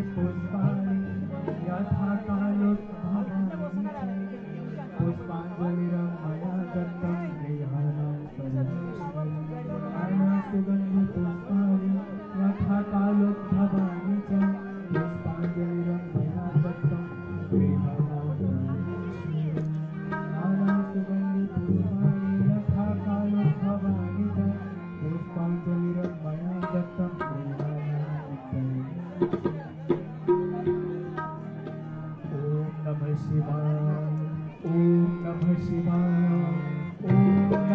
it was fine. ॐ नम ॐ ॐ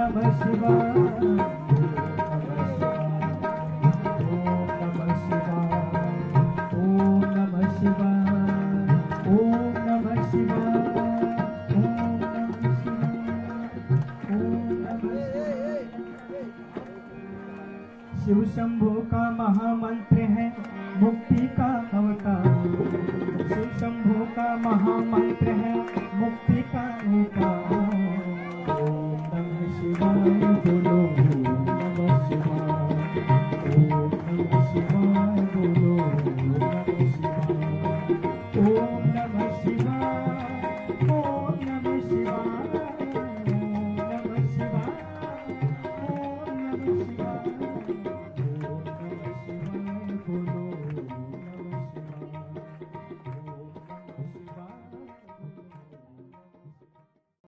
ॐ ॐ ॐ शिव शंभु का महामंत्र है मुक्ति का अवतार शिव शंभु का महामंत्र है